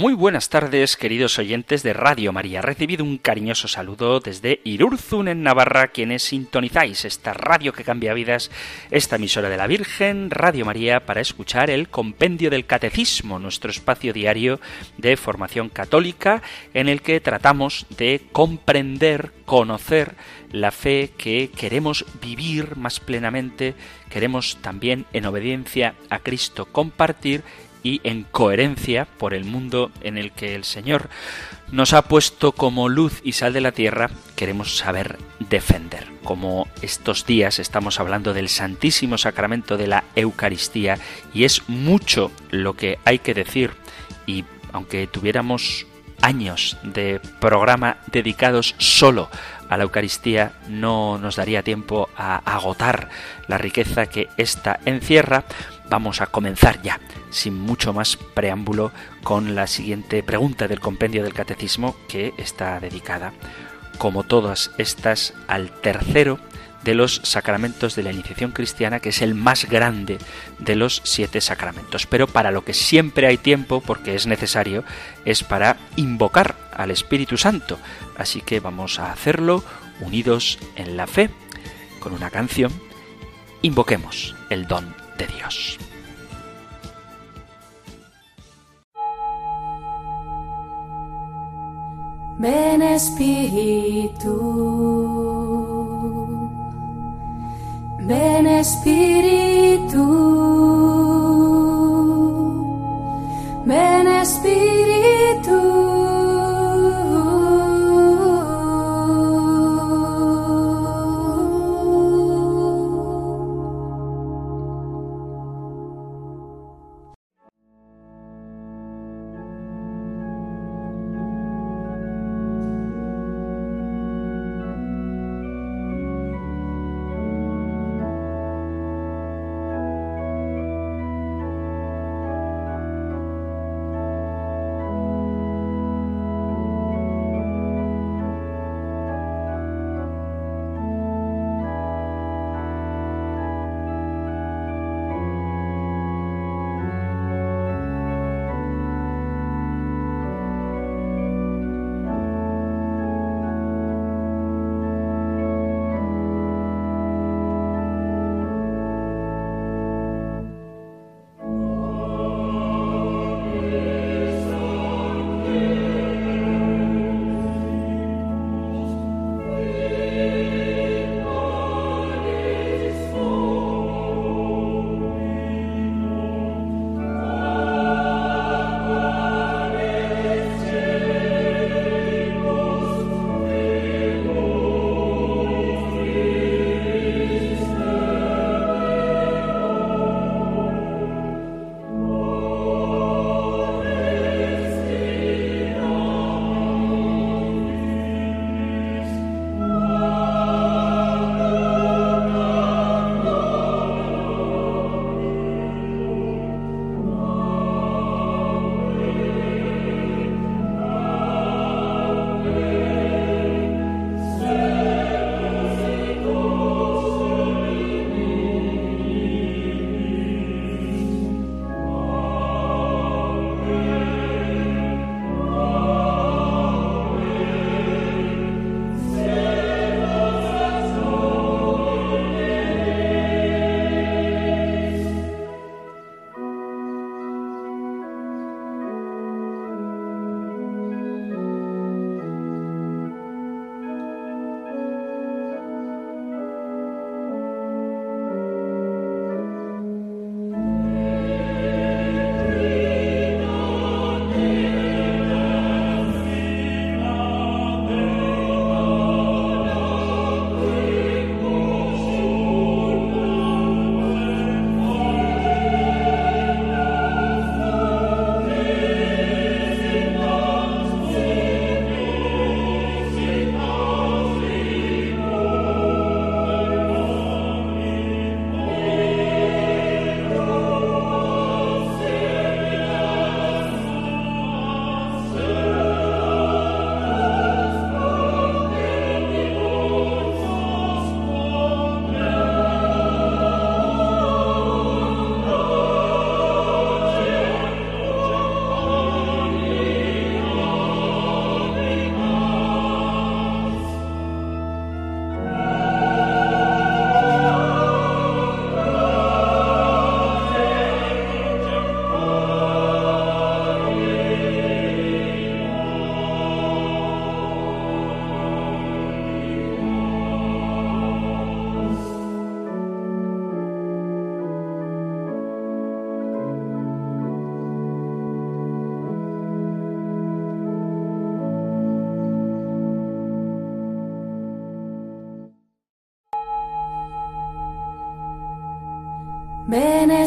Muy buenas tardes, queridos oyentes de Radio María. Recibido un cariñoso saludo desde Irurzun, en Navarra, quienes sintonizáis esta radio que cambia vidas, esta emisora de la Virgen, Radio María, para escuchar el Compendio del Catecismo, nuestro espacio diario de formación católica, en el que tratamos de comprender, conocer la fe que queremos vivir más plenamente, queremos también en obediencia a Cristo compartir y en coherencia por el mundo en el que el Señor nos ha puesto como luz y sal de la tierra, queremos saber defender. Como estos días estamos hablando del Santísimo Sacramento de la Eucaristía y es mucho lo que hay que decir y aunque tuviéramos años de programa dedicados solo a la Eucaristía no nos daría tiempo a agotar la riqueza que ésta encierra, vamos a comenzar ya, sin mucho más preámbulo, con la siguiente pregunta del compendio del Catecismo que está dedicada, como todas estas, al tercero de los sacramentos de la iniciación cristiana, que es el más grande de los siete sacramentos. Pero para lo que siempre hay tiempo, porque es necesario, es para invocar al Espíritu Santo. Así que vamos a hacerlo unidos en la fe, con una canción. Invoquemos el don de Dios. Ven Espíritu, ven Espíritu, ven Espíritu.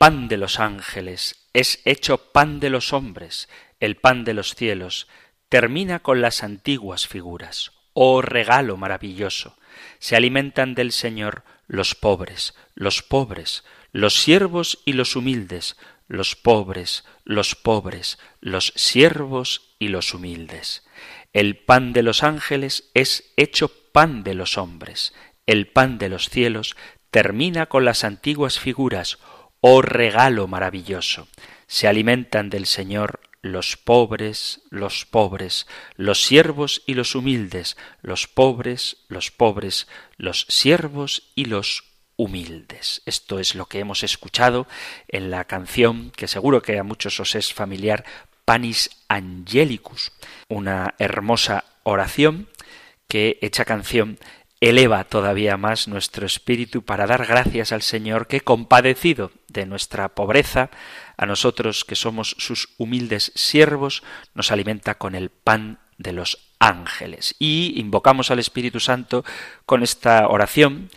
Pan de los ángeles es hecho pan de los hombres, el pan de los cielos, termina con las antiguas figuras. Oh regalo maravilloso. Se alimentan del Señor los pobres, los pobres, los siervos y los humildes, los pobres, los pobres, los siervos y los humildes. El pan de los ángeles es hecho pan de los hombres. El pan de los cielos termina con las antiguas figuras. Oh regalo maravilloso. Se alimentan del Señor los pobres, los pobres, los siervos y los humildes, los pobres, los pobres, los siervos y los humildes. Esto es lo que hemos escuchado en la canción que seguro que a muchos os es familiar, Panis Angelicus, una hermosa oración que, hecha canción, eleva todavía más nuestro espíritu para dar gracias al Señor que, compadecido de nuestra pobreza, a nosotros que somos sus humildes siervos, nos alimenta con el pan de los ángeles. Y invocamos al Espíritu Santo con esta oración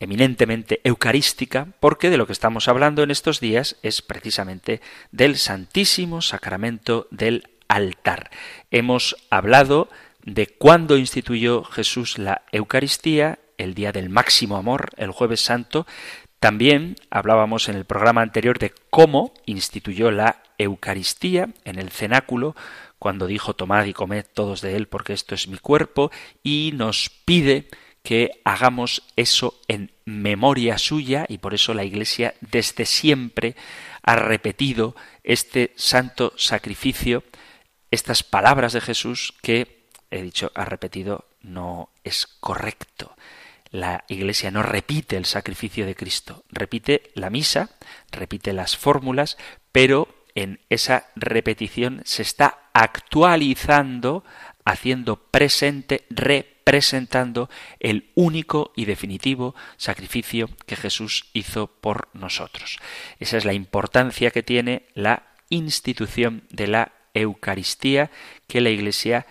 eminentemente eucarística, porque de lo que estamos hablando en estos días es precisamente del Santísimo Sacramento del altar. Hemos hablado de cuándo instituyó Jesús la Eucaristía, el día del máximo amor, el jueves santo. También hablábamos en el programa anterior de cómo instituyó la Eucaristía en el cenáculo, cuando dijo tomad y comed todos de él porque esto es mi cuerpo, y nos pide que hagamos eso en memoria suya, y por eso la Iglesia desde siempre ha repetido este santo sacrificio, estas palabras de Jesús que he dicho, ha repetido, no es correcto. La Iglesia no repite el sacrificio de Cristo, repite la misa, repite las fórmulas, pero en esa repetición se está actualizando, haciendo presente, representando el único y definitivo sacrificio que Jesús hizo por nosotros. Esa es la importancia que tiene la institución de la Eucaristía que la Iglesia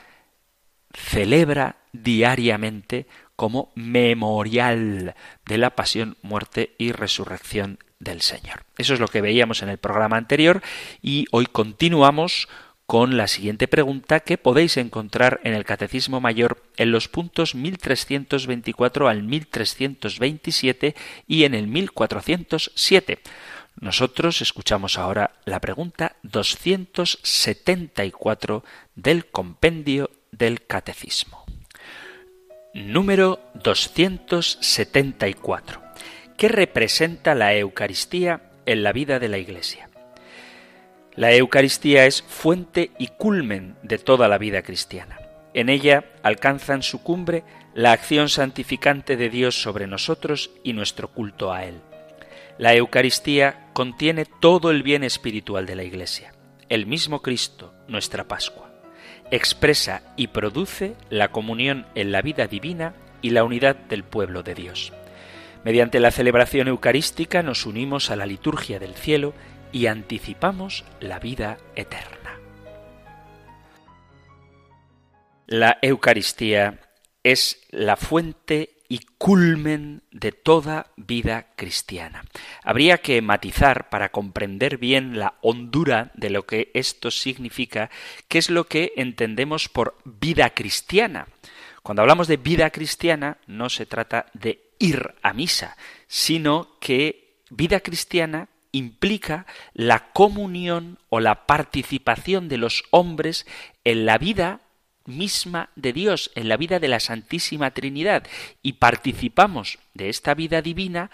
celebra diariamente como memorial de la pasión, muerte y resurrección del Señor. Eso es lo que veíamos en el programa anterior y hoy continuamos con la siguiente pregunta que podéis encontrar en el Catecismo Mayor en los puntos 1324 al 1327 y en el 1407. Nosotros escuchamos ahora la pregunta 274 del compendio del Catecismo. Número 274. ¿Qué representa la Eucaristía en la vida de la Iglesia? La Eucaristía es fuente y culmen de toda la vida cristiana. En ella alcanzan su cumbre la acción santificante de Dios sobre nosotros y nuestro culto a Él. La Eucaristía contiene todo el bien espiritual de la Iglesia, el mismo Cristo, nuestra Pascua expresa y produce la comunión en la vida divina y la unidad del pueblo de Dios. Mediante la celebración eucarística nos unimos a la liturgia del cielo y anticipamos la vida eterna. La Eucaristía es la fuente y culmen de toda vida cristiana. Habría que matizar para comprender bien la hondura de lo que esto significa, qué es lo que entendemos por vida cristiana. Cuando hablamos de vida cristiana no se trata de ir a misa, sino que vida cristiana implica la comunión o la participación de los hombres en la vida misma de Dios, en la vida de la Santísima Trinidad, y participamos de esta vida divina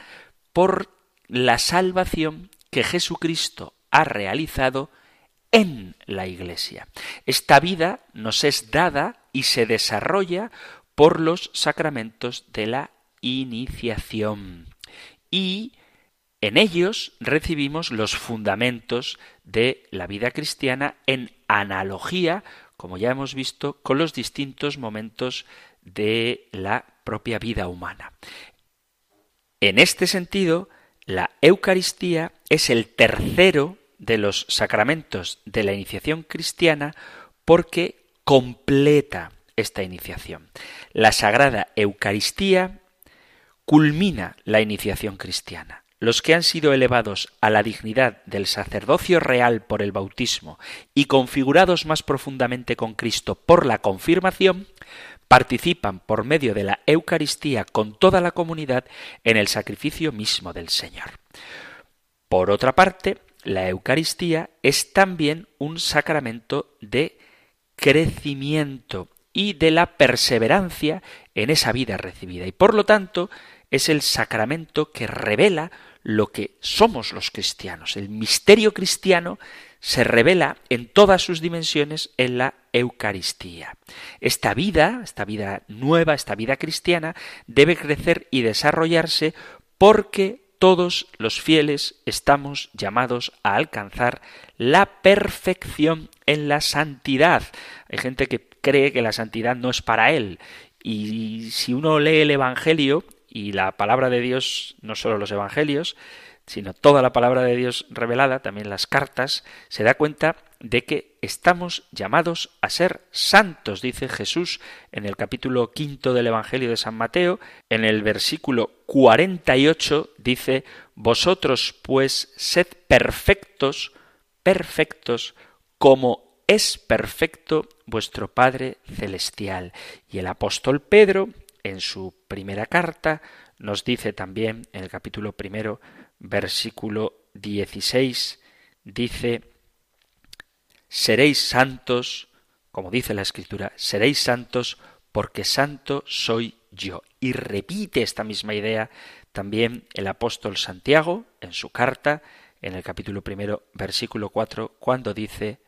por la salvación que Jesucristo ha realizado en la Iglesia. Esta vida nos es dada y se desarrolla por los sacramentos de la iniciación. Y En ellos recibimos los fundamentos de la vida cristiana en analogía, como ya hemos visto, con los distintos momentos de la propia vida humana. En este sentido, la Eucaristía es el tercero de los sacramentos de la iniciación cristiana porque completa esta iniciación. La Sagrada Eucaristía culmina la iniciación cristiana. Los que han sido elevados a la dignidad del sacerdocio real por el bautismo y configurados más profundamente con Cristo por la confirmación, participan por medio de la Eucaristía con toda la comunidad en el sacrificio mismo del Señor. Por otra parte, la Eucaristía es también un sacramento de crecimiento y de la perseverancia en esa vida recibida. Y por lo tanto, es el sacramento que revela lo que somos los cristianos. El misterio cristiano se revela en todas sus dimensiones en la Eucaristía. Esta vida, esta vida nueva, esta vida cristiana, debe crecer y desarrollarse porque todos los fieles estamos llamados a alcanzar la perfección en la santidad. Hay gente que cree que la santidad no es para él. Y si uno lee el Evangelio y la palabra de Dios, no solo los Evangelios, sino toda la palabra de Dios revelada, también las cartas, se da cuenta de que estamos llamados a ser santos, dice Jesús en el capítulo quinto del Evangelio de San Mateo, en el versículo 48 dice, Vosotros pues sed perfectos, perfectos, como es perfecto vuestro Padre Celestial. Y el apóstol Pedro, en su primera carta, nos dice también en el capítulo primero, versículo 16, dice, seréis santos, como dice la Escritura, seréis santos porque santo soy yo. Y repite esta misma idea también el apóstol Santiago en su carta, en el capítulo primero, versículo 4, cuando dice,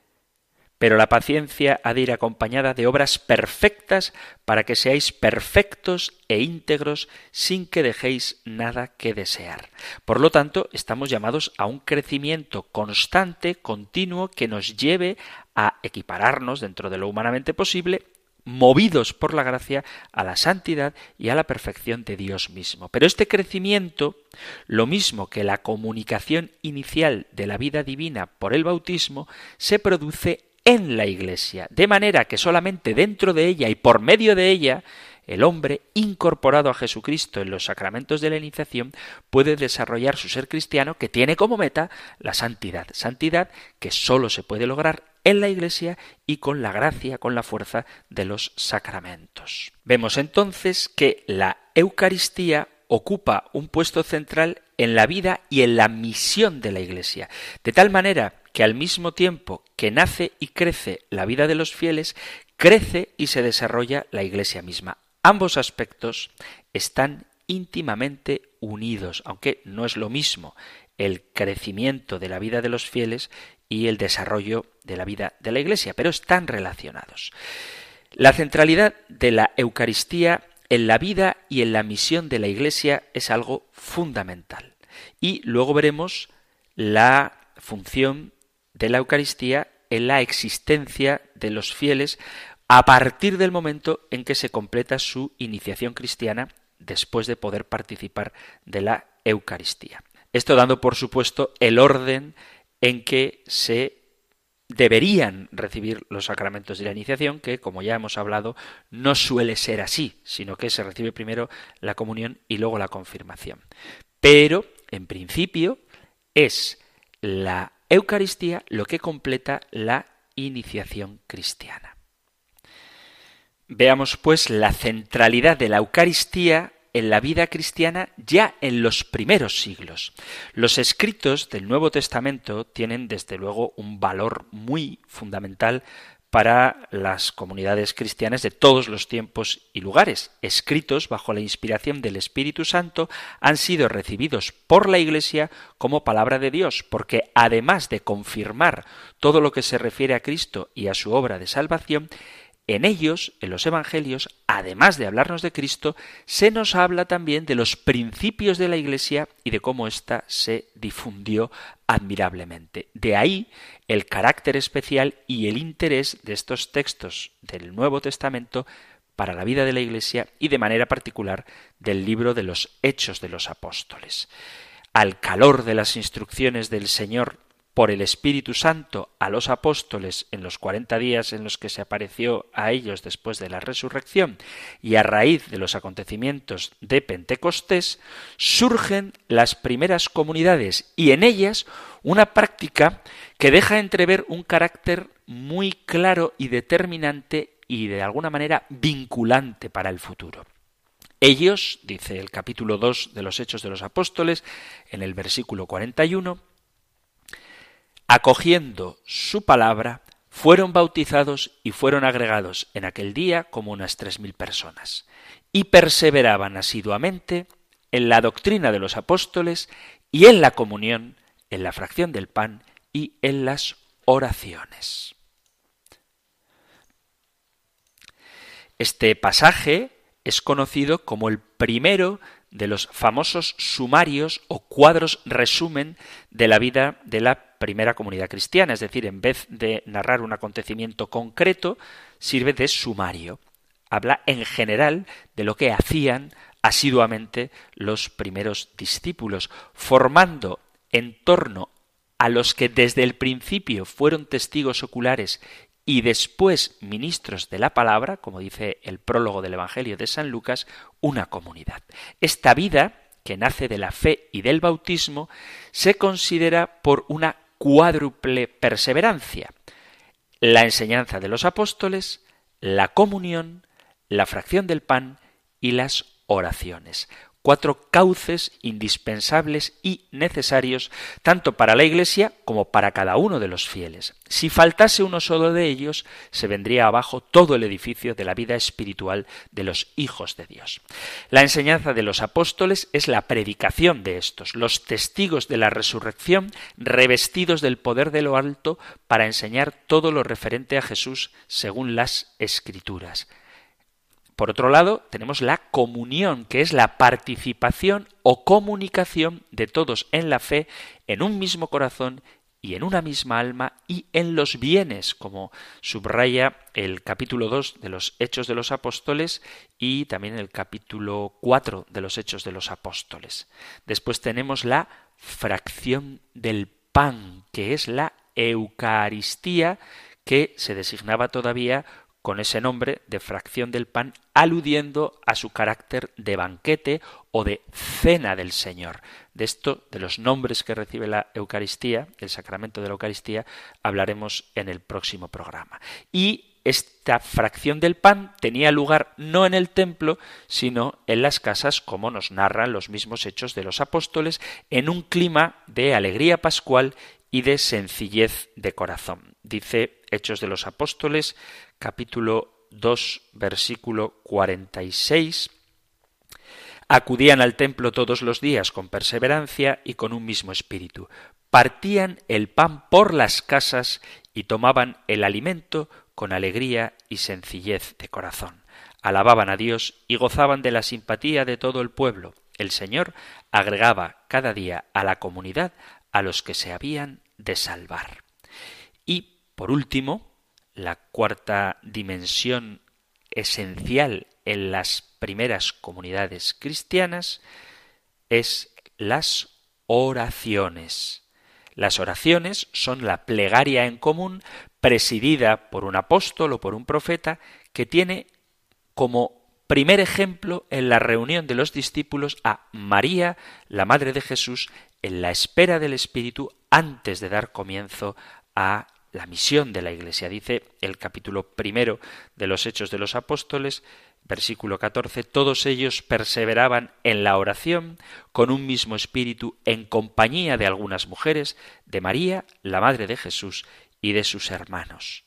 pero la paciencia ha de ir acompañada de obras perfectas para que seáis perfectos e íntegros sin que dejéis nada que desear. Por lo tanto, estamos llamados a un crecimiento constante, continuo, que nos lleve a equipararnos dentro de lo humanamente posible movidos por la gracia a la santidad y a la perfección de Dios mismo. Pero este crecimiento, lo mismo que la comunicación inicial de la vida divina por el bautismo, se produce en la Iglesia, de manera que solamente dentro de ella y por medio de ella el hombre, incorporado a Jesucristo en los sacramentos de la iniciación, puede desarrollar su ser cristiano que tiene como meta la santidad. Santidad que sólo se puede lograr en la Iglesia y con la gracia, con la fuerza de los sacramentos. Vemos entonces que la Eucaristía ocupa un puesto central en la vida y en la misión de la Iglesia, de tal manera que al mismo tiempo que nace y crece la vida de los fieles, crece y se desarrolla la Iglesia misma. Ambos aspectos están íntimamente unidos, aunque no es lo mismo el crecimiento de la vida de los fieles y el desarrollo de la vida de la Iglesia, pero están relacionados. La centralidad de la Eucaristía en la vida y en la misión de la Iglesia es algo fundamental. Y luego veremos la función de la Eucaristía en la existencia de los fieles a partir del momento en que se completa su iniciación cristiana después de poder participar de la Eucaristía. Esto dando por supuesto el orden en que se deberían recibir los sacramentos de la iniciación, que, como ya hemos hablado, no suele ser así, sino que se recibe primero la comunión y luego la confirmación. Pero, en principio, es la Eucaristía lo que completa la iniciación cristiana. Veamos pues la centralidad de la Eucaristía en la vida cristiana ya en los primeros siglos. Los escritos del Nuevo Testamento tienen desde luego un valor muy fundamental para las comunidades cristianas de todos los tiempos y lugares, escritos bajo la inspiración del Espíritu Santo, han sido recibidos por la Iglesia como palabra de Dios, porque además de confirmar todo lo que se refiere a Cristo y a su obra de salvación, en ellos, en los Evangelios, además de hablarnos de Cristo, se nos habla también de los principios de la Iglesia y de cómo ésta se difundió admirablemente. De ahí el carácter especial y el interés de estos textos del Nuevo Testamento para la vida de la Iglesia y de manera particular del libro de los Hechos de los Apóstoles. Al calor de las instrucciones del Señor por el Espíritu Santo a los apóstoles en los cuarenta días en los que se apareció a ellos después de la resurrección y a raíz de los acontecimientos de Pentecostés, surgen las primeras comunidades y en ellas una práctica que deja entrever un carácter muy claro y determinante y de alguna manera vinculante para el futuro. Ellos, dice el capítulo 2 de los Hechos de los Apóstoles, en el versículo 41, acogiendo su palabra, fueron bautizados y fueron agregados en aquel día como unas tres mil personas, y perseveraban asiduamente en la doctrina de los apóstoles y en la comunión, en la fracción del pan y en las oraciones. Este pasaje es conocido como el primero de los famosos sumarios o cuadros resumen de la vida de la primera comunidad cristiana, es decir, en vez de narrar un acontecimiento concreto, sirve de sumario. Habla en general de lo que hacían asiduamente los primeros discípulos, formando en torno a los que desde el principio fueron testigos oculares y después ministros de la palabra, como dice el prólogo del Evangelio de San Lucas, una comunidad. Esta vida, que nace de la fe y del bautismo, se considera por una cuádruple perseverancia. La enseñanza de los apóstoles, la comunión, la fracción del pan y las oraciones cuatro cauces indispensables y necesarios tanto para la Iglesia como para cada uno de los fieles. Si faltase uno solo de ellos, se vendría abajo todo el edificio de la vida espiritual de los hijos de Dios. La enseñanza de los apóstoles es la predicación de estos, los testigos de la resurrección revestidos del poder de lo alto para enseñar todo lo referente a Jesús según las escrituras. Por otro lado, tenemos la comunión, que es la participación o comunicación de todos en la fe, en un mismo corazón y en una misma alma y en los bienes, como subraya el capítulo 2 de los Hechos de los Apóstoles y también el capítulo 4 de los Hechos de los Apóstoles. Después tenemos la fracción del pan, que es la Eucaristía, que se designaba todavía con ese nombre de fracción del pan, aludiendo a su carácter de banquete o de cena del Señor. De esto, de los nombres que recibe la Eucaristía, el sacramento de la Eucaristía, hablaremos en el próximo programa. Y esta fracción del pan tenía lugar no en el templo, sino en las casas, como nos narran los mismos hechos de los apóstoles, en un clima de alegría pascual y de sencillez de corazón. Dice Hechos de los Apóstoles, capítulo 2, versículo 46. Acudían al templo todos los días con perseverancia y con un mismo espíritu. Partían el pan por las casas y tomaban el alimento con alegría y sencillez de corazón. Alababan a Dios y gozaban de la simpatía de todo el pueblo. El Señor agregaba cada día a la comunidad a los que se habían de salvar. Por último, la cuarta dimensión esencial en las primeras comunidades cristianas es las oraciones. Las oraciones son la plegaria en común presidida por un apóstol o por un profeta que tiene como primer ejemplo en la reunión de los discípulos a María, la Madre de Jesús, en la espera del Espíritu antes de dar comienzo a la misión de la Iglesia. Dice el capítulo primero de los Hechos de los Apóstoles, versículo 14, todos ellos perseveraban en la oración con un mismo espíritu en compañía de algunas mujeres, de María, la Madre de Jesús, y de sus hermanos.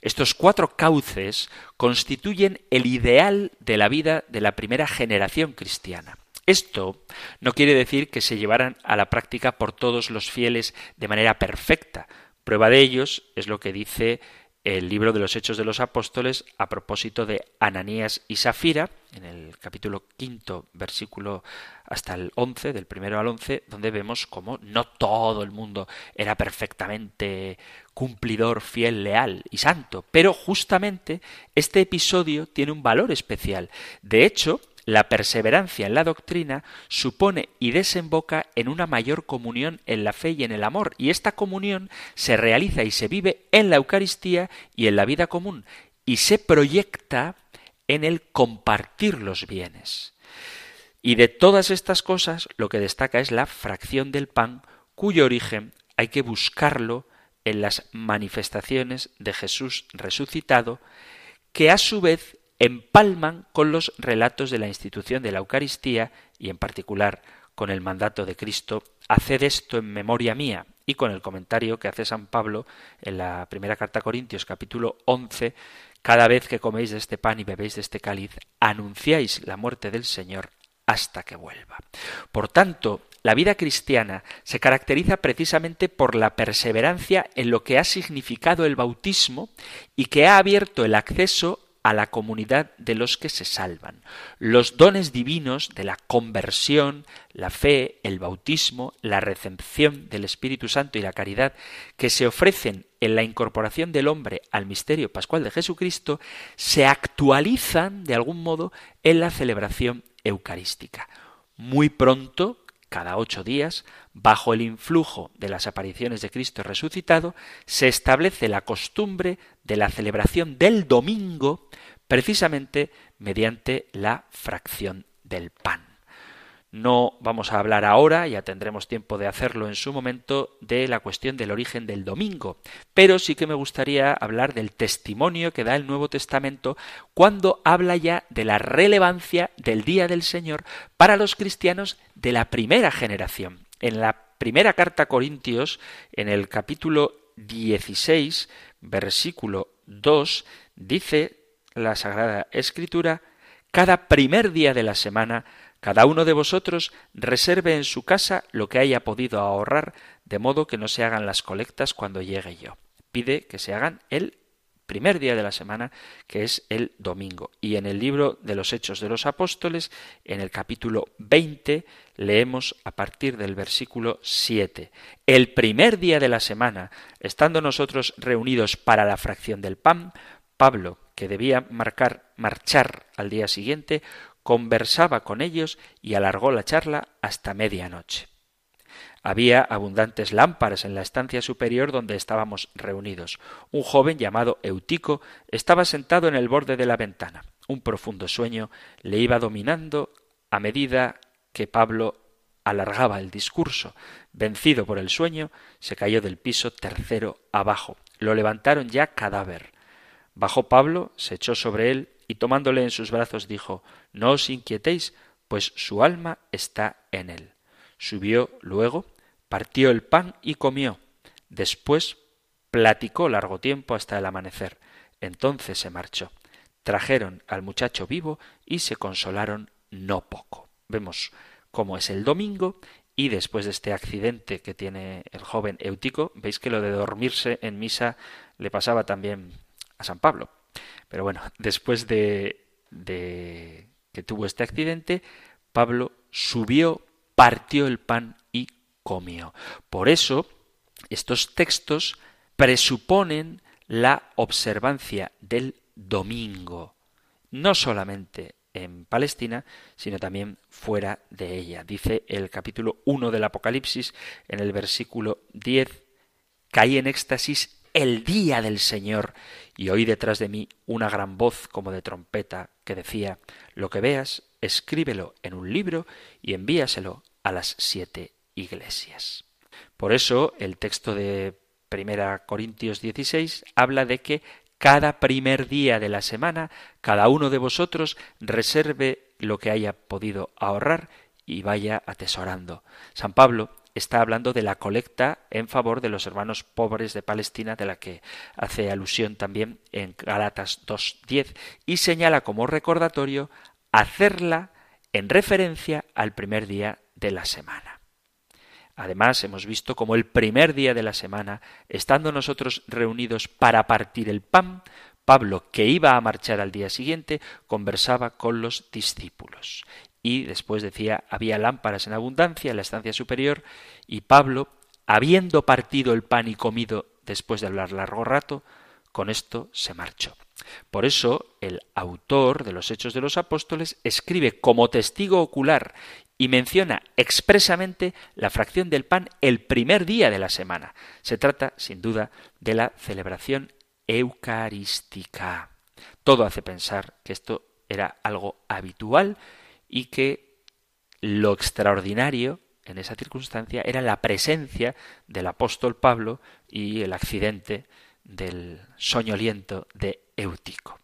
Estos cuatro cauces constituyen el ideal de la vida de la primera generación cristiana. Esto no quiere decir que se llevaran a la práctica por todos los fieles de manera perfecta. Prueba de ellos es lo que dice el libro de los Hechos de los Apóstoles a propósito de Ananías y Safira, en el capítulo quinto, versículo hasta el once, del primero al once, donde vemos cómo no todo el mundo era perfectamente cumplidor, fiel, leal y santo, pero justamente este episodio tiene un valor especial. De hecho, la perseverancia en la doctrina supone y desemboca en una mayor comunión en la fe y en el amor, y esta comunión se realiza y se vive en la Eucaristía y en la vida común, y se proyecta en el compartir los bienes. Y de todas estas cosas lo que destaca es la fracción del pan, cuyo origen hay que buscarlo en las manifestaciones de Jesús resucitado, que a su vez empalman con los relatos de la institución de la Eucaristía y en particular con el mandato de Cristo, haced esto en memoria mía, y con el comentario que hace San Pablo en la primera carta a Corintios capítulo 11, cada vez que coméis de este pan y bebéis de este cáliz, anunciáis la muerte del Señor hasta que vuelva. Por tanto, la vida cristiana se caracteriza precisamente por la perseverancia en lo que ha significado el bautismo y que ha abierto el acceso a la comunidad de los que se salvan. Los dones divinos de la conversión, la fe, el bautismo, la recepción del Espíritu Santo y la caridad que se ofrecen en la incorporación del hombre al misterio pascual de Jesucristo se actualizan de algún modo en la celebración eucarística. Muy pronto cada ocho días, bajo el influjo de las apariciones de Cristo resucitado, se establece la costumbre de la celebración del domingo precisamente mediante la fracción del pan. No vamos a hablar ahora, ya tendremos tiempo de hacerlo en su momento, de la cuestión del origen del domingo, pero sí que me gustaría hablar del testimonio que da el Nuevo Testamento cuando habla ya de la relevancia del Día del Señor para los cristianos de la primera generación. En la primera carta a Corintios, en el capítulo 16, versículo 2, dice la Sagrada Escritura, cada primer día de la semana cada uno de vosotros reserve en su casa lo que haya podido ahorrar, de modo que no se hagan las colectas cuando llegue yo. Pide que se hagan el primer día de la semana, que es el domingo. Y en el libro de los Hechos de los Apóstoles, en el capítulo 20, leemos a partir del versículo 7. El primer día de la semana, estando nosotros reunidos para la fracción del pan, Pablo, que debía marcar, marchar al día siguiente, conversaba con ellos y alargó la charla hasta medianoche. Había abundantes lámparas en la estancia superior donde estábamos reunidos. Un joven llamado Eutico estaba sentado en el borde de la ventana. Un profundo sueño le iba dominando a medida que Pablo alargaba el discurso. Vencido por el sueño, se cayó del piso tercero abajo. Lo levantaron ya cadáver. Bajó Pablo, se echó sobre él y tomándole en sus brazos dijo No os inquietéis, pues su alma está en él. Subió luego, partió el pan y comió. Después platicó largo tiempo hasta el amanecer. Entonces se marchó. Trajeron al muchacho vivo y se consolaron no poco. Vemos cómo es el domingo y después de este accidente que tiene el joven Eutico, veis que lo de dormirse en misa le pasaba también a San Pablo. Pero bueno, después de, que tuvo este accidente, Pablo subió, partió el pan y comió. Por eso, estos textos presuponen la observancia del domingo, no solamente en Palestina, sino también fuera de ella. Dice el capítulo 1 del Apocalipsis en el versículo 10, caí en éxtasis el día del Señor, y oí detrás de mí una gran voz como de trompeta que decía, lo que veas, escríbelo en un libro y envíaselo a las siete iglesias. Por eso el texto de Primera Corintios 16 habla de que cada primer día de la semana cada uno de vosotros reserve lo que haya podido ahorrar y vaya atesorando. San Pablo está hablando de la colecta en favor de los hermanos pobres de Palestina, de la que hace alusión también en Galatas 2.10, y señala como recordatorio hacerla en referencia al primer día de la semana. Además, hemos visto como el primer día de la semana, estando nosotros reunidos para partir el pan, Pablo, que iba a marchar al día siguiente, conversaba con los discípulos. Y después decía, había lámparas en abundancia en la estancia superior, y Pablo, habiendo partido el pan y comido después de hablar largo rato, con esto se marchó. Por eso el autor de los Hechos de los Apóstoles escribe como testigo ocular y menciona expresamente la fracción del pan el primer día de la semana. Se trata, sin duda, de la celebración eucarística. Todo hace pensar que esto era algo habitual y que lo extraordinario en esa circunstancia era la presencia del apóstol Pablo y el accidente del soñoliento de Eutico.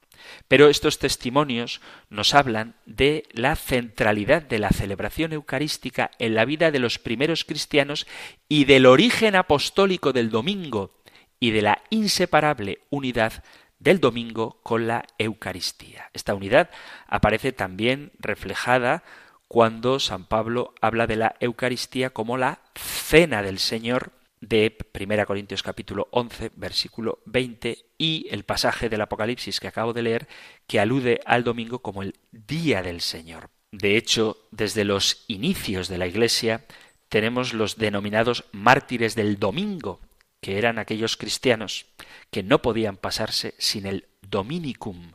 Pero estos testimonios nos hablan de la centralidad de la celebración eucarística en la vida de los primeros cristianos y del origen apostólico del domingo y de la inseparable unidad del domingo con la Eucaristía. Esta unidad aparece también reflejada cuando San Pablo habla de la Eucaristía como la cena del Señor de 1 Corintios capítulo 11, versículo 20 y el pasaje del Apocalipsis que acabo de leer que alude al domingo como el día del Señor. De hecho, desde los inicios de la Iglesia tenemos los denominados mártires del domingo, que eran aquellos cristianos que no podían pasarse sin el dominicum,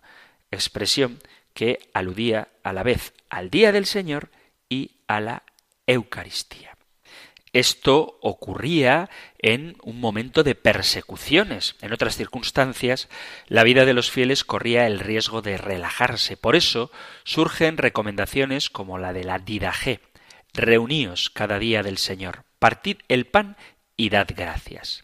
expresión que aludía a la vez al día del Señor y a la Eucaristía. Esto ocurría en un momento de persecuciones. En otras circunstancias, la vida de los fieles corría el riesgo de relajarse. Por eso surgen recomendaciones como la de la Didaje. Reuníos cada día del Señor, partid el pan y dad gracias.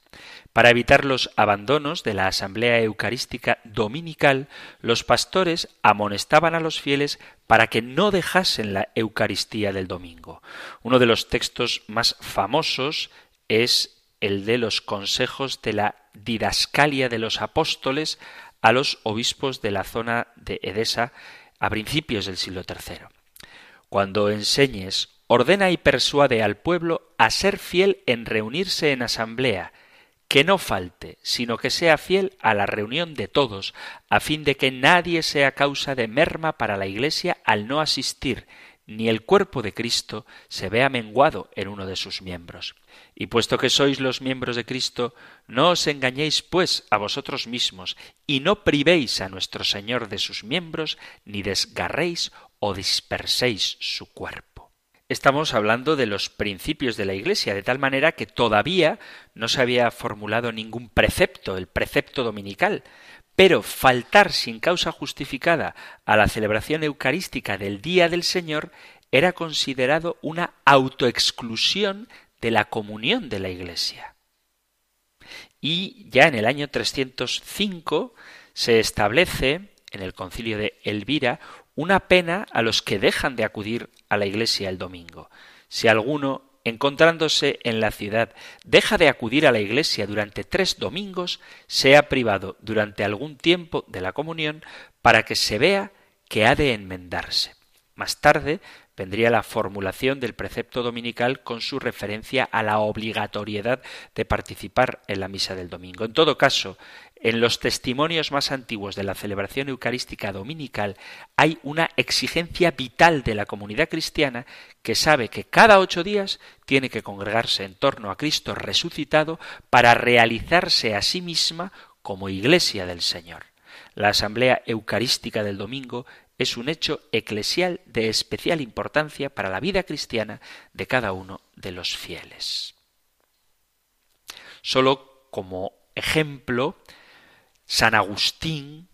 Para evitar los abandonos de la Asamblea Eucarística Dominical, los pastores amonestaban a los fieles para que no dejasen la Eucaristía del domingo. Uno de los textos más famosos es el de los consejos de la didascalia de los apóstoles a los obispos de la zona de Edesa a principios del siglo III. Cuando enseñes, ordena y persuade al pueblo a ser fiel en reunirse en asamblea, que no falte, sino que sea fiel a la reunión de todos, a fin de que nadie sea causa de merma para la Iglesia al no asistir, ni el cuerpo de Cristo se vea menguado en uno de sus miembros. Y puesto que sois los miembros de Cristo, no os engañéis pues a vosotros mismos, y no privéis a nuestro Señor de sus miembros, ni desgarréis o disperséis su cuerpo estamos hablando de los principios de la Iglesia, de tal manera que todavía no se había formulado ningún precepto, el precepto dominical. Pero faltar sin causa justificada a la celebración eucarística del Día del Señor era considerado una autoexclusión de la comunión de la Iglesia. Y ya en el año 305 se establece en el concilio de Elvira una pena a los que dejan de acudir a la iglesia el domingo. Si alguno, encontrándose en la ciudad, deja de acudir a la iglesia durante tres domingos, sea privado durante algún tiempo de la comunión para que se vea que ha de enmendarse. Más tarde vendría la formulación del precepto dominical con su referencia a la obligatoriedad de participar en la misa del domingo. En todo caso, en los testimonios más antiguos de la celebración eucarística dominical hay una exigencia vital de la comunidad cristiana que sabe que cada ocho días tiene que congregarse en torno a Cristo resucitado para realizarse a sí misma como iglesia del Señor. La asamblea eucarística del domingo es un hecho eclesial de especial importancia para la vida cristiana de cada uno de los fieles. Solo como ejemplo, San Agustín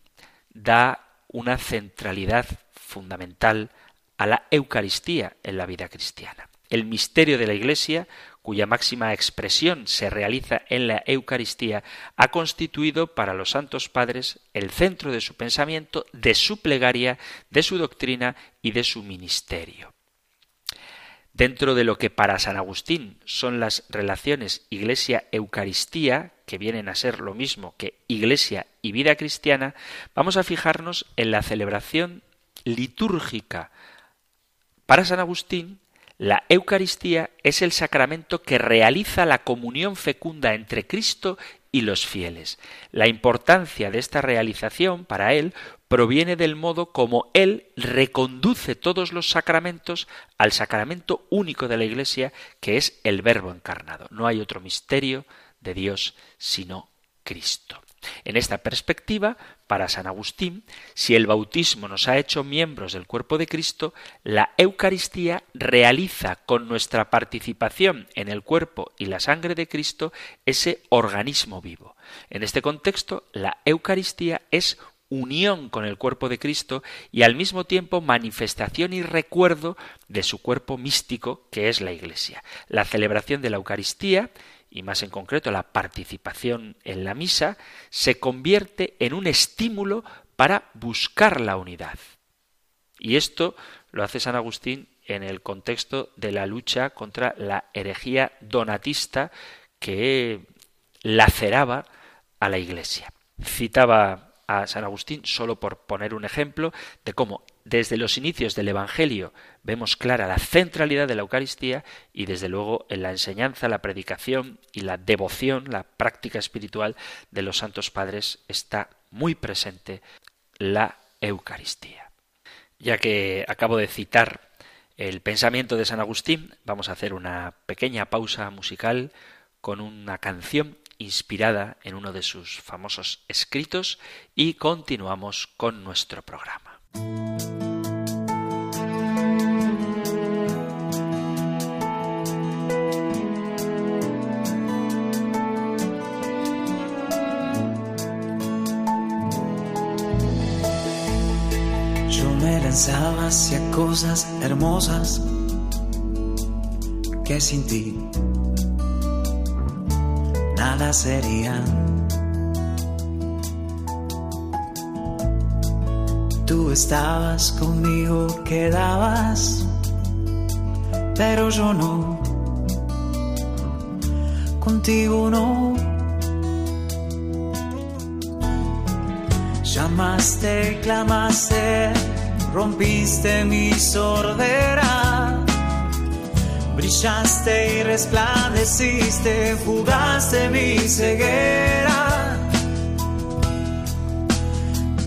da una centralidad fundamental a la Eucaristía en la vida cristiana. El misterio de la Iglesia cuya máxima expresión se realiza en la Eucaristía, ha constituido para los santos padres el centro de su pensamiento, de su plegaria, de su doctrina y de su ministerio. Dentro de lo que para San Agustín son las relaciones Iglesia-Eucaristía, que vienen a ser lo mismo que Iglesia y vida cristiana, vamos a fijarnos en la celebración litúrgica. Para San Agustín, La Eucaristía es el sacramento que realiza la comunión fecunda entre Cristo y los fieles. La importancia de esta realización para él proviene del modo como él reconduce todos los sacramentos al sacramento único de la Iglesia, que es el Verbo encarnado. No hay otro misterio de Dios sino Cristo. En esta perspectiva, para San Agustín, si el bautismo nos ha hecho miembros del cuerpo de Cristo, la Eucaristía realiza con nuestra participación en el cuerpo y la sangre de Cristo ese organismo vivo. En este contexto, la Eucaristía es unión con el cuerpo de Cristo y al mismo tiempo manifestación y recuerdo de su cuerpo místico que es la Iglesia. La celebración de la Eucaristía y más en concreto la participación en la misa, se convierte en un estímulo para buscar la unidad. Y esto lo hace San Agustín en el contexto de la lucha contra la herejía donatista que laceraba a la Iglesia. Citaba a San Agustín solo por poner un ejemplo de cómo desde los inicios del Evangelio vemos clara la centralidad de la Eucaristía y desde luego en la enseñanza, la predicación y la devoción, la práctica espiritual de los santos padres está muy presente la Eucaristía. Ya que acabo de citar el pensamiento de San Agustín, vamos a hacer una pequeña pausa musical con una canción inspirada en uno de sus famosos escritos y continuamos con nuestro programa. Yo me lanzaba hacia cosas hermosas que sin ti nada sería. Tú estabas conmigo, quedabas, pero yo no. Contigo no. Llamaste, clamaste, rompiste mi sordera. Brillaste y resplandeciste, fugaste mi ceguera.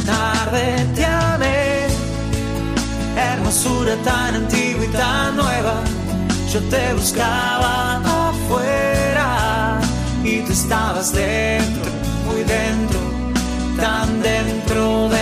Tarde te amé, hermosura tan antigua y tan nueva. Yo te buscaba afuera y tú estabas dentro, muy dentro, tan dentro de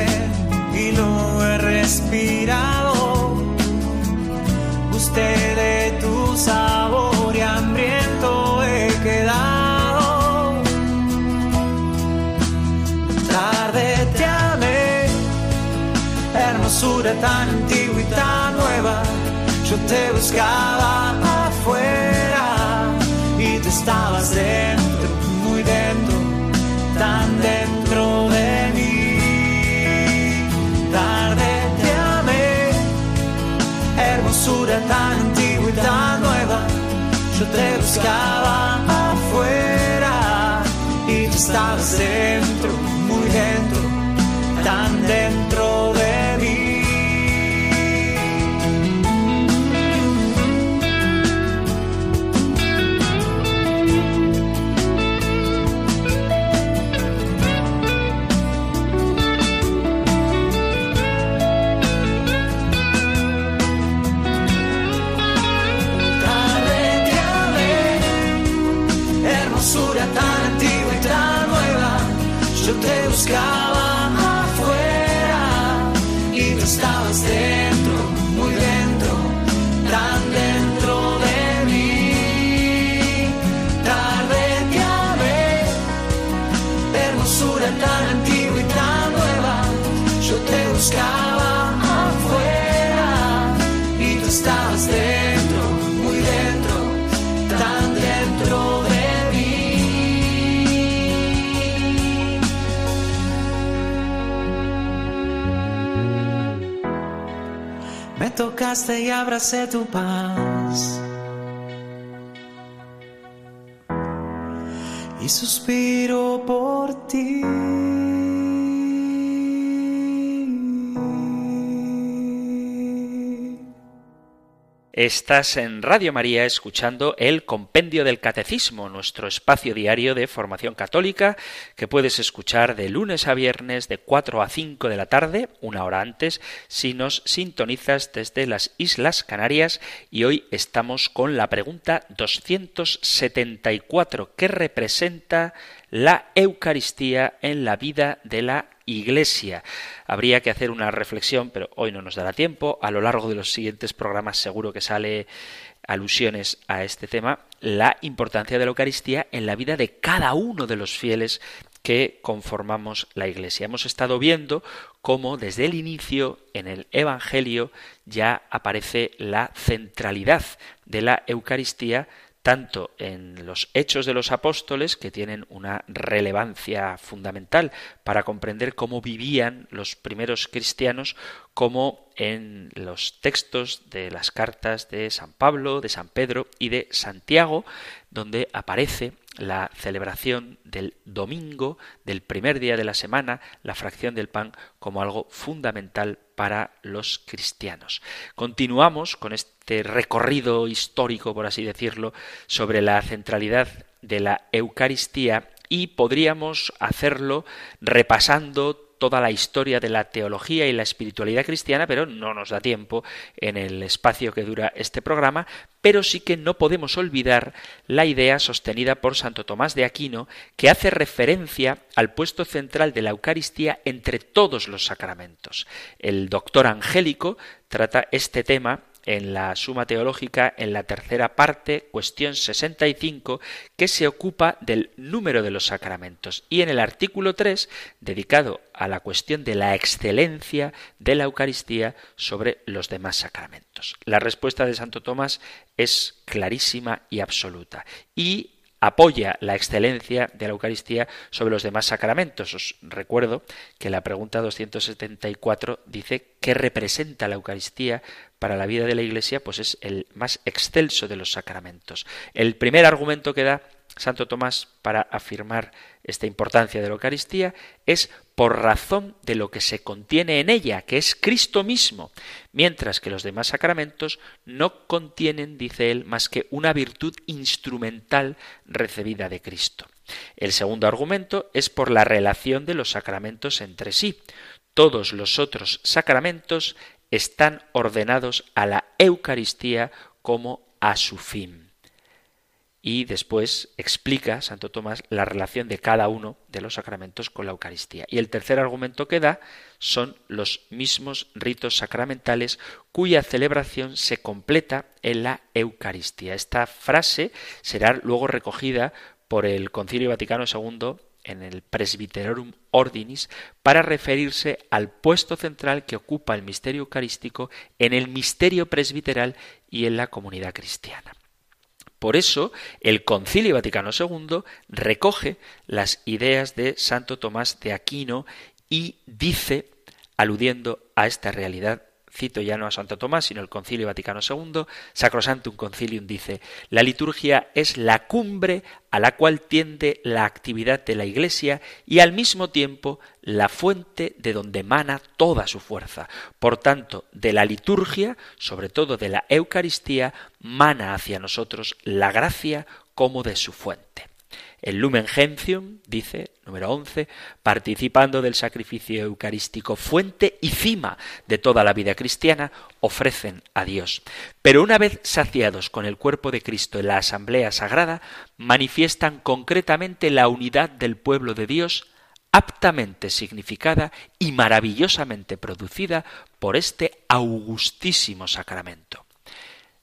y lo he respirado. Usted de tu sabor y hambriento he quedado. Tarde te amé, hermosura tan antigua y tan nueva. Yo te buscaba afuera y tú estabas dentro, hermosura tan antigua y tan nueva. Yo te buscaba afuera y tú estabas dentro, tocaste y abracé tu paz. Y suspiro por ti. Estás en Radio María escuchando el Compendio del Catecismo, nuestro espacio diario de formación católica que puedes escuchar de lunes a viernes de 4 a 5 de la tarde, una hora antes, si nos sintonizas desde las Islas Canarias. Y hoy estamos con la pregunta 274 que representa la Eucaristía en la vida de la Iglesia. Habría que hacer una reflexión, pero hoy no nos dará tiempo. A lo largo de los siguientes programas seguro que sale alusiones a este tema, la importancia de la Eucaristía en la vida de cada uno de los fieles que conformamos la Iglesia. Hemos estado viendo cómo desde el inicio en el Evangelio ya aparece la centralidad de la Eucaristía tanto en los hechos de los apóstoles, que tienen una relevancia fundamental para comprender cómo vivían los primeros cristianos, como en los textos de las cartas de San Pablo, de San Pedro y de Santiago, donde aparece la celebración del domingo, del primer día de la semana, la fracción del pan como algo fundamental para los cristianos. Continuamos con este recorrido histórico, por así decirlo, sobre la centralidad de la Eucaristía y podríamos hacerlo repasando toda la historia de la teología y la espiritualidad cristiana, pero no nos da tiempo en el espacio que dura este programa, pero sí que no podemos olvidar la idea sostenida por Santo Tomás de Aquino, que hace referencia al puesto central de la Eucaristía entre todos los sacramentos. El doctor angélico trata este tema en la Suma Teológica, en la tercera parte, cuestión 65, que se ocupa del número de los sacramentos. Y en el artículo 3, dedicado a la cuestión de la excelencia de la Eucaristía sobre los demás sacramentos. La respuesta de Santo Tomás es clarísima y absoluta. Y apoya la excelencia de la Eucaristía sobre los demás sacramentos. Os recuerdo que la pregunta 274 dice qué representa la Eucaristía para la vida de la Iglesia, pues es el más excelso de los sacramentos. El primer argumento que da Santo Tomás para afirmar esta importancia de la Eucaristía es por razón de lo que se contiene en ella, que es Cristo mismo, mientras que los demás sacramentos no contienen, dice él, más que una virtud instrumental recibida de Cristo. El segundo argumento es por la relación de los sacramentos entre sí. Todos los otros sacramentos están ordenados a la Eucaristía como a su fin. Y después explica Santo Tomás la relación de cada uno de los sacramentos con la Eucaristía. Y el tercer argumento que da son los mismos ritos sacramentales cuya celebración se completa en la Eucaristía. Esta frase será luego recogida por el Concilio Vaticano II en el Presbyterorum Ordinis para referirse al puesto central que ocupa el misterio eucarístico en el misterio presbiteral y en la comunidad cristiana. Por eso, el Concilio Vaticano II recoge las ideas de Santo Tomás de Aquino y dice, aludiendo a esta realidad cito ya no a Santo Tomás, sino el Concilio Vaticano II, Sacrosantum Concilium dice, la liturgia es la cumbre a la cual tiende la actividad de la Iglesia y al mismo tiempo la fuente de donde emana toda su fuerza. Por tanto, de la liturgia, sobre todo de la Eucaristía, mana hacia nosotros la gracia como de su fuente. El Lumen Gentium, dice, número 11, participando del sacrificio eucarístico, fuente y cima de toda la vida cristiana, ofrecen a Dios. Pero una vez saciados con el cuerpo de Cristo en la asamblea sagrada, manifiestan concretamente la unidad del pueblo de Dios aptamente significada y maravillosamente producida por este augustísimo sacramento.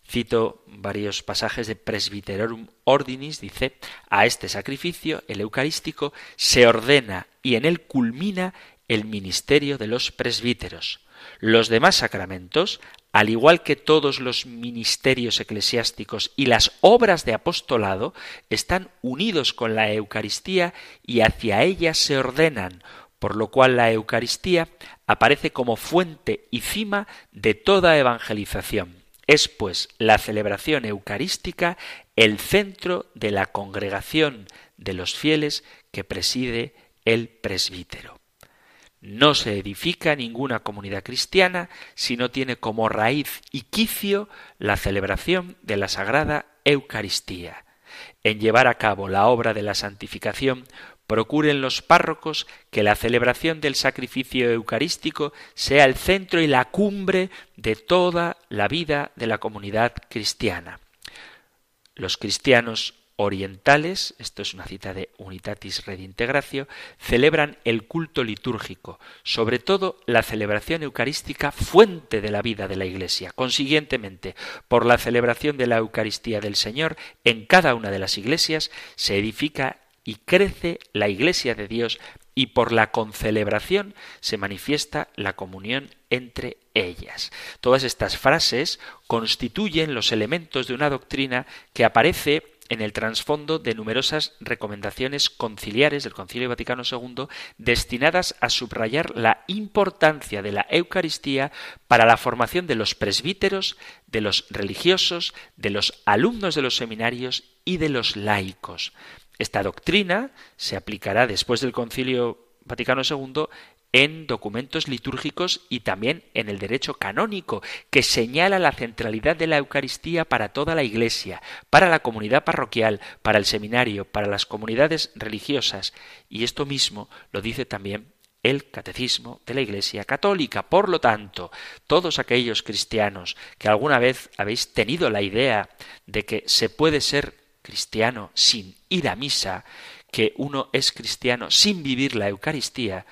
Cito varios pasajes de Presbyterorum Ordinis, dice, a este sacrificio, el eucarístico, se ordena y en él culmina el ministerio de los presbíteros. Los demás sacramentos, al igual que todos los ministerios eclesiásticos y las obras de apostolado, están unidos con la Eucaristía y hacia ella se ordenan, por lo cual la Eucaristía aparece como fuente y cima de toda evangelización es pues la celebración eucarística el centro de la congregación de los fieles que preside el presbítero. No se edifica ninguna comunidad cristiana si no tiene como raíz y quicio la celebración de la Sagrada Eucaristía. En llevar a cabo la obra de la santificación Procuren los párrocos que la celebración del sacrificio eucarístico sea el centro y la cumbre de toda la vida de la comunidad cristiana. Los cristianos orientales, esto es una cita de Unitatis Redintegratio, celebran el culto litúrgico, sobre todo la celebración eucarística fuente de la vida de la Iglesia. Consiguientemente, por la celebración de la Eucaristía del Señor en cada una de las iglesias se edifica y crece la Iglesia de Dios y por la concelebración se manifiesta la comunión entre ellas. Todas estas frases constituyen los elementos de una doctrina que aparece en el trasfondo de numerosas recomendaciones conciliares del Concilio Vaticano II destinadas a subrayar la importancia de la Eucaristía para la formación de los presbíteros, de los religiosos, de los alumnos de los seminarios y de los laicos. Esta doctrina se aplicará después del Concilio Vaticano II en documentos litúrgicos y también en el derecho canónico, que señala la centralidad de la Eucaristía para toda la Iglesia, para la comunidad parroquial, para el seminario, para las comunidades religiosas. Y esto mismo lo dice también el catecismo de la Iglesia católica. Por lo tanto, todos aquellos cristianos que alguna vez habéis tenido la idea de que se puede ser cristiano sin ir a misa, que uno es cristiano sin vivir la Eucaristía,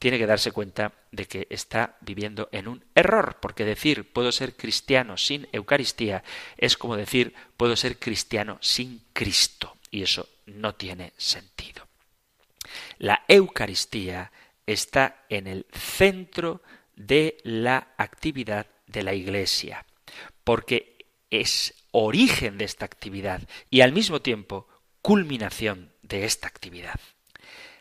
tiene que darse cuenta de que está viviendo en un error, porque decir puedo ser cristiano sin Eucaristía es como decir puedo ser cristiano sin Cristo, y eso no tiene sentido. La Eucaristía está en el centro de la actividad de la Iglesia, porque es origen de esta actividad y al mismo tiempo culminación de esta actividad.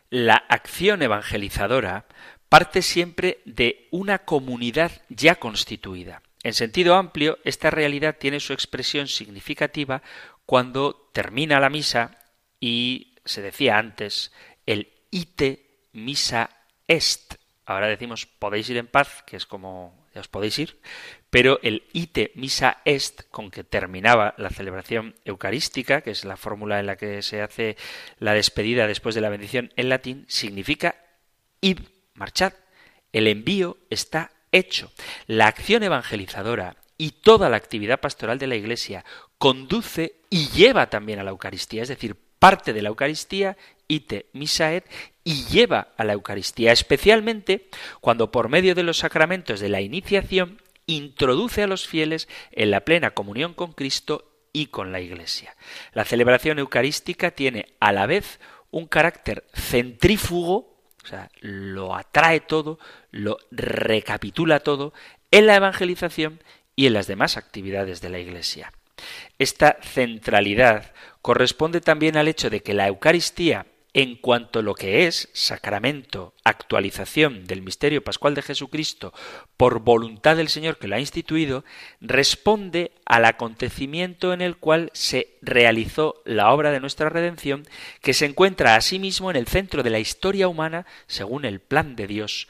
La acción evangelizadora parte siempre de una comunidad ya constituida. En sentido amplio, esta realidad tiene su expresión significativa cuando termina la misa y se decía antes el ite misa est. Ahora decimos podéis ir en paz, que es como os podéis ir, pero el ite misa est con que terminaba la celebración eucarística, que es la fórmula en la que se hace la despedida después de la bendición en latín, significa id, marchad. El envío está hecho. La acción evangelizadora y toda la actividad pastoral de la Iglesia conduce y lleva también a la Eucaristía, es decir, parte de la Eucaristía, ite misaet, y lleva a la Eucaristía, especialmente cuando por medio de los sacramentos de la iniciación introduce a los fieles en la plena comunión con Cristo y con la Iglesia. La celebración eucarística tiene a la vez un carácter centrífugo, o sea, lo atrae todo, lo recapitula todo en la evangelización y en las demás actividades de la Iglesia. Esta centralidad corresponde también al hecho de que la Eucaristía en cuanto a lo que es sacramento, actualización del misterio pascual de Jesucristo por voluntad del Señor que lo ha instituido, responde al acontecimiento en el cual se realizó la obra de nuestra redención, que se encuentra asimismo en el centro de la historia humana según el plan de Dios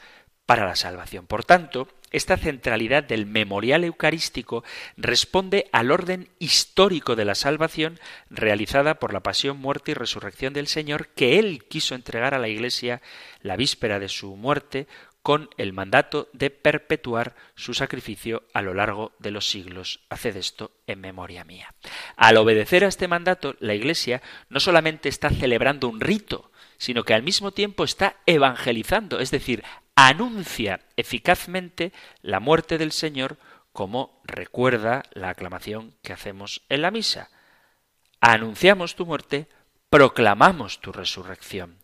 para la salvación. Por tanto, esta centralidad del memorial eucarístico responde al orden histórico de la salvación realizada por la pasión, muerte y resurrección del Señor que Él quiso entregar a la Iglesia la víspera de su muerte con el mandato de perpetuar su sacrificio a lo largo de los siglos. Haced esto en memoria mía. Al obedecer a este mandato, la Iglesia no solamente está celebrando un rito, sino que al mismo tiempo está evangelizando, es decir, anuncia eficazmente la muerte del Señor como recuerda la aclamación que hacemos en la misa. Anunciamos tu muerte, proclamamos tu resurrección.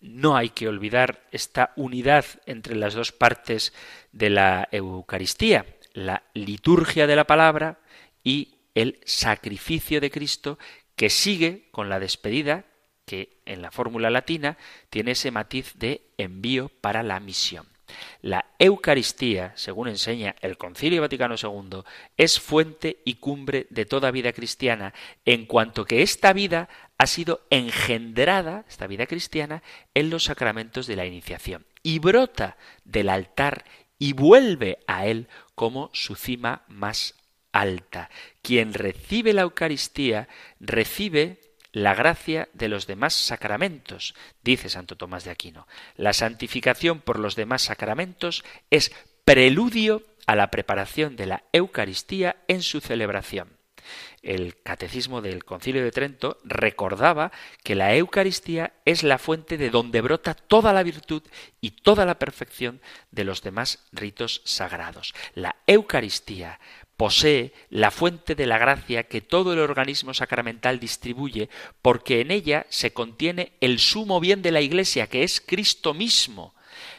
No hay que olvidar esta unidad entre las dos partes de la Eucaristía, la liturgia de la palabra y el sacrificio de Cristo que sigue con la despedida que en la fórmula latina tiene ese matiz de envío para la misión. La Eucaristía, según enseña el Concilio Vaticano II, es fuente y cumbre de toda vida cristiana, en cuanto que esta vida ha sido engendrada, esta vida cristiana, en los sacramentos de la iniciación, y brota del altar y vuelve a él como su cima más alta. Quien recibe la Eucaristía recibe la gracia de los demás sacramentos, dice Santo Tomás de Aquino. La santificación por los demás sacramentos es preludio a la preparación de la Eucaristía en su celebración. El catecismo del Concilio de Trento recordaba que la Eucaristía es la fuente de donde brota toda la virtud y toda la perfección de los demás ritos sagrados. La Eucaristía posee la fuente de la gracia que todo el organismo sacramental distribuye, porque en ella se contiene el sumo bien de la Iglesia, que es Cristo mismo.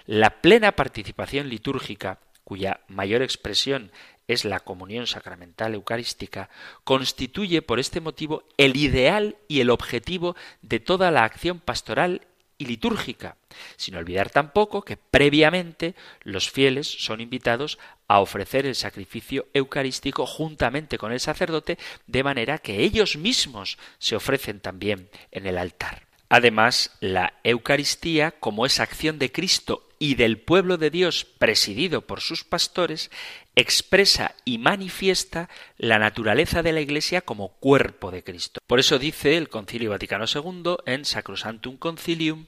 La plena participación litúrgica, cuya mayor expresión es la comunión sacramental eucarística, constituye por este motivo el ideal y el objetivo de toda la acción pastoral y litúrgica, sin olvidar tampoco que previamente los fieles son invitados a ofrecer el sacrificio eucarístico juntamente con el sacerdote, de manera que ellos mismos se ofrecen también en el altar. Además, la Eucaristía, como es acción de Cristo y del pueblo de Dios presidido por sus pastores, expresa y manifiesta la naturaleza de la Iglesia como cuerpo de Cristo. Por eso dice el Concilio Vaticano II en Sacrosantum Concilium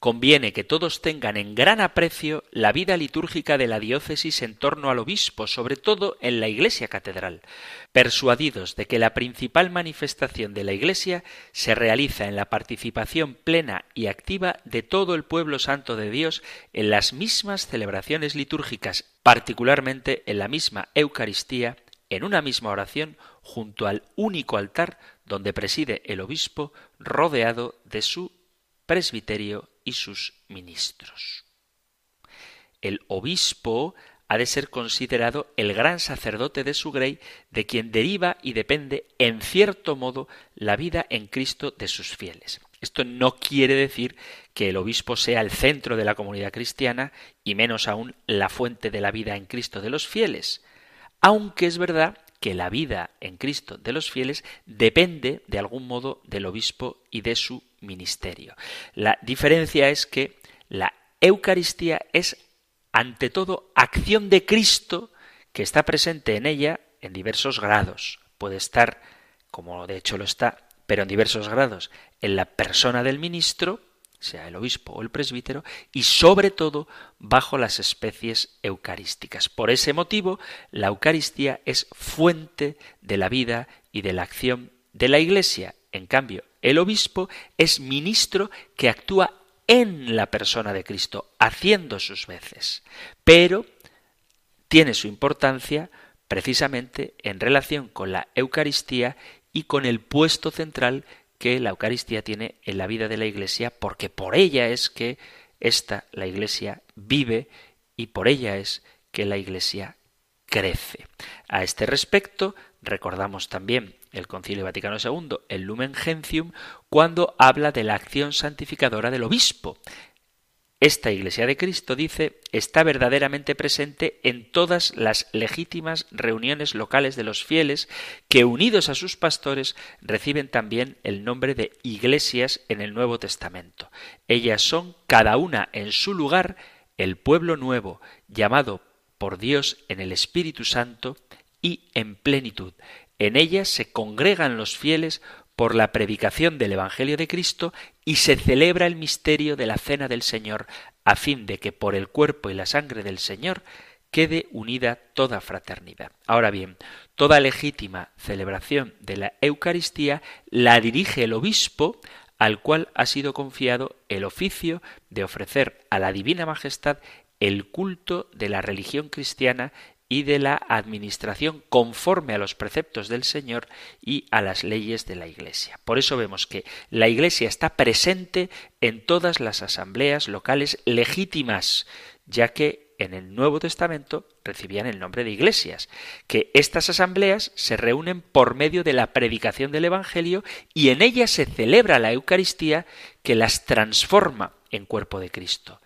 Conviene que todos tengan en gran aprecio la vida litúrgica de la diócesis en torno al obispo, sobre todo en la iglesia catedral, persuadidos de que la principal manifestación de la iglesia se realiza en la participación plena y activa de todo el pueblo santo de Dios en las mismas celebraciones litúrgicas, particularmente en la misma Eucaristía, en una misma oración, junto al único altar donde preside el obispo, rodeado de su presbiterio y sus ministros. El obispo ha de ser considerado el gran sacerdote de su grey, de quien deriva y depende, en cierto modo, la vida en Cristo de sus fieles. Esto no quiere decir que el obispo sea el centro de la comunidad cristiana y menos aún la fuente de la vida en Cristo de los fieles, aunque es verdad que la vida en Cristo de los fieles depende de algún modo del obispo y de su ministerio. La diferencia es que la Eucaristía es ante todo acción de Cristo que está presente en ella en diversos grados. Puede estar, como de hecho lo está, pero en diversos grados, en la persona del ministro, sea el obispo o el presbítero, y sobre todo bajo las especies eucarísticas. Por ese motivo, la Eucaristía es fuente de la vida y de la acción de la Iglesia. En cambio, el obispo es ministro que actúa en la persona de Cristo, haciendo sus veces, pero tiene su importancia precisamente en relación con la Eucaristía y con el puesto central que la Eucaristía tiene en la vida de la Iglesia, porque por ella es que esta, la Iglesia, vive y por ella es que la Iglesia crece. A este respecto, recordamos también el Concilio Vaticano II, el Lumen Gentium, cuando habla de la acción santificadora del obispo. Esta Iglesia de Cristo, dice, está verdaderamente presente en todas las legítimas reuniones locales de los fieles que, unidos a sus pastores, reciben también el nombre de iglesias en el Nuevo Testamento. Ellas son, cada una en su lugar, el pueblo nuevo, llamado por Dios en el Espíritu Santo y en plenitud. En ellas se congregan los fieles por la predicación del Evangelio de Cristo y se celebra el misterio de la Cena del Señor, a fin de que por el cuerpo y la sangre del Señor quede unida toda fraternidad. Ahora bien, toda legítima celebración de la Eucaristía la dirige el obispo al cual ha sido confiado el oficio de ofrecer a la Divina Majestad el culto de la religión cristiana y de la administración conforme a los preceptos del Señor y a las leyes de la Iglesia. Por eso vemos que la Iglesia está presente en todas las asambleas locales legítimas, ya que en el Nuevo Testamento recibían el nombre de iglesias, que estas asambleas se reúnen por medio de la predicación del Evangelio y en ellas se celebra la Eucaristía que las transforma en cuerpo de Cristo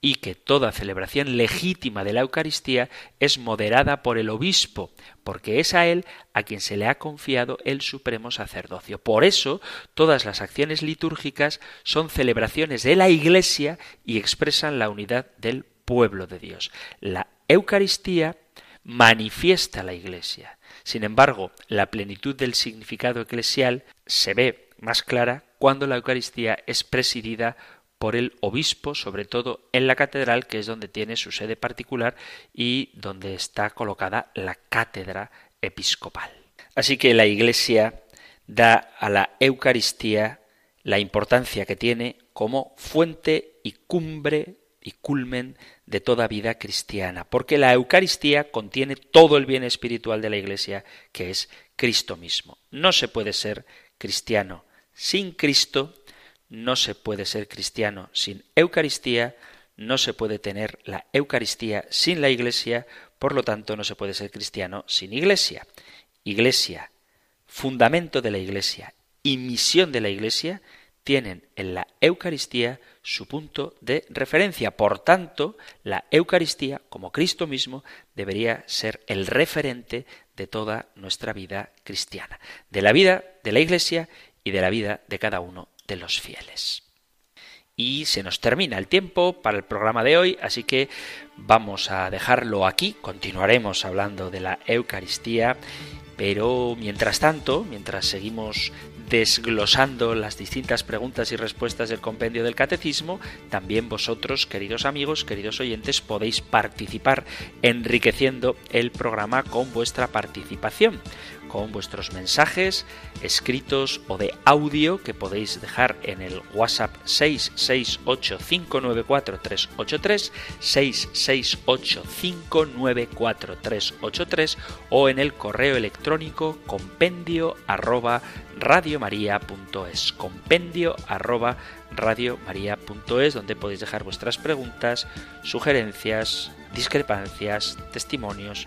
y que toda celebración legítima de la Eucaristía es moderada por el obispo, porque es a él a quien se le ha confiado el supremo sacerdocio. Por eso, todas las acciones litúrgicas son celebraciones de la Iglesia y expresan la unidad del pueblo de Dios. La Eucaristía manifiesta la Iglesia. Sin embargo, la plenitud del significado eclesial se ve más clara cuando la Eucaristía es presidida por el obispo, sobre todo en la catedral, que es donde tiene su sede particular y donde está colocada la cátedra episcopal. Así que la Iglesia da a la Eucaristía la importancia que tiene como fuente y cumbre y culmen de toda vida cristiana, porque la Eucaristía contiene todo el bien espiritual de la Iglesia, que es Cristo mismo. No se puede ser cristiano sin Cristo no se puede ser cristiano sin Eucaristía, no se puede tener la Eucaristía sin la Iglesia, por lo tanto no se puede ser cristiano sin Iglesia. Iglesia, fundamento de la Iglesia y misión de la Iglesia tienen en la Eucaristía su punto de referencia. Por tanto, la Eucaristía, como Cristo mismo, debería ser el referente de toda nuestra vida cristiana, de la vida de la Iglesia y de la vida de cada uno los fieles. Y se nos termina el tiempo para el programa de hoy, así que vamos a dejarlo aquí. Continuaremos hablando de la Eucaristía, pero mientras tanto, mientras seguimos desglosando las distintas preguntas y respuestas del compendio del catecismo, también vosotros, queridos amigos, queridos oyentes, podéis participar enriqueciendo el programa con vuestra participación con vuestros mensajes escritos o de audio que podéis dejar en el WhatsApp 668-594-383, 668-594-383 o en el correo electrónico compendio arroba radiomaria.es, compendio arroba radiomaria.es, donde podéis dejar vuestras preguntas, sugerencias, discrepancias, testimonios,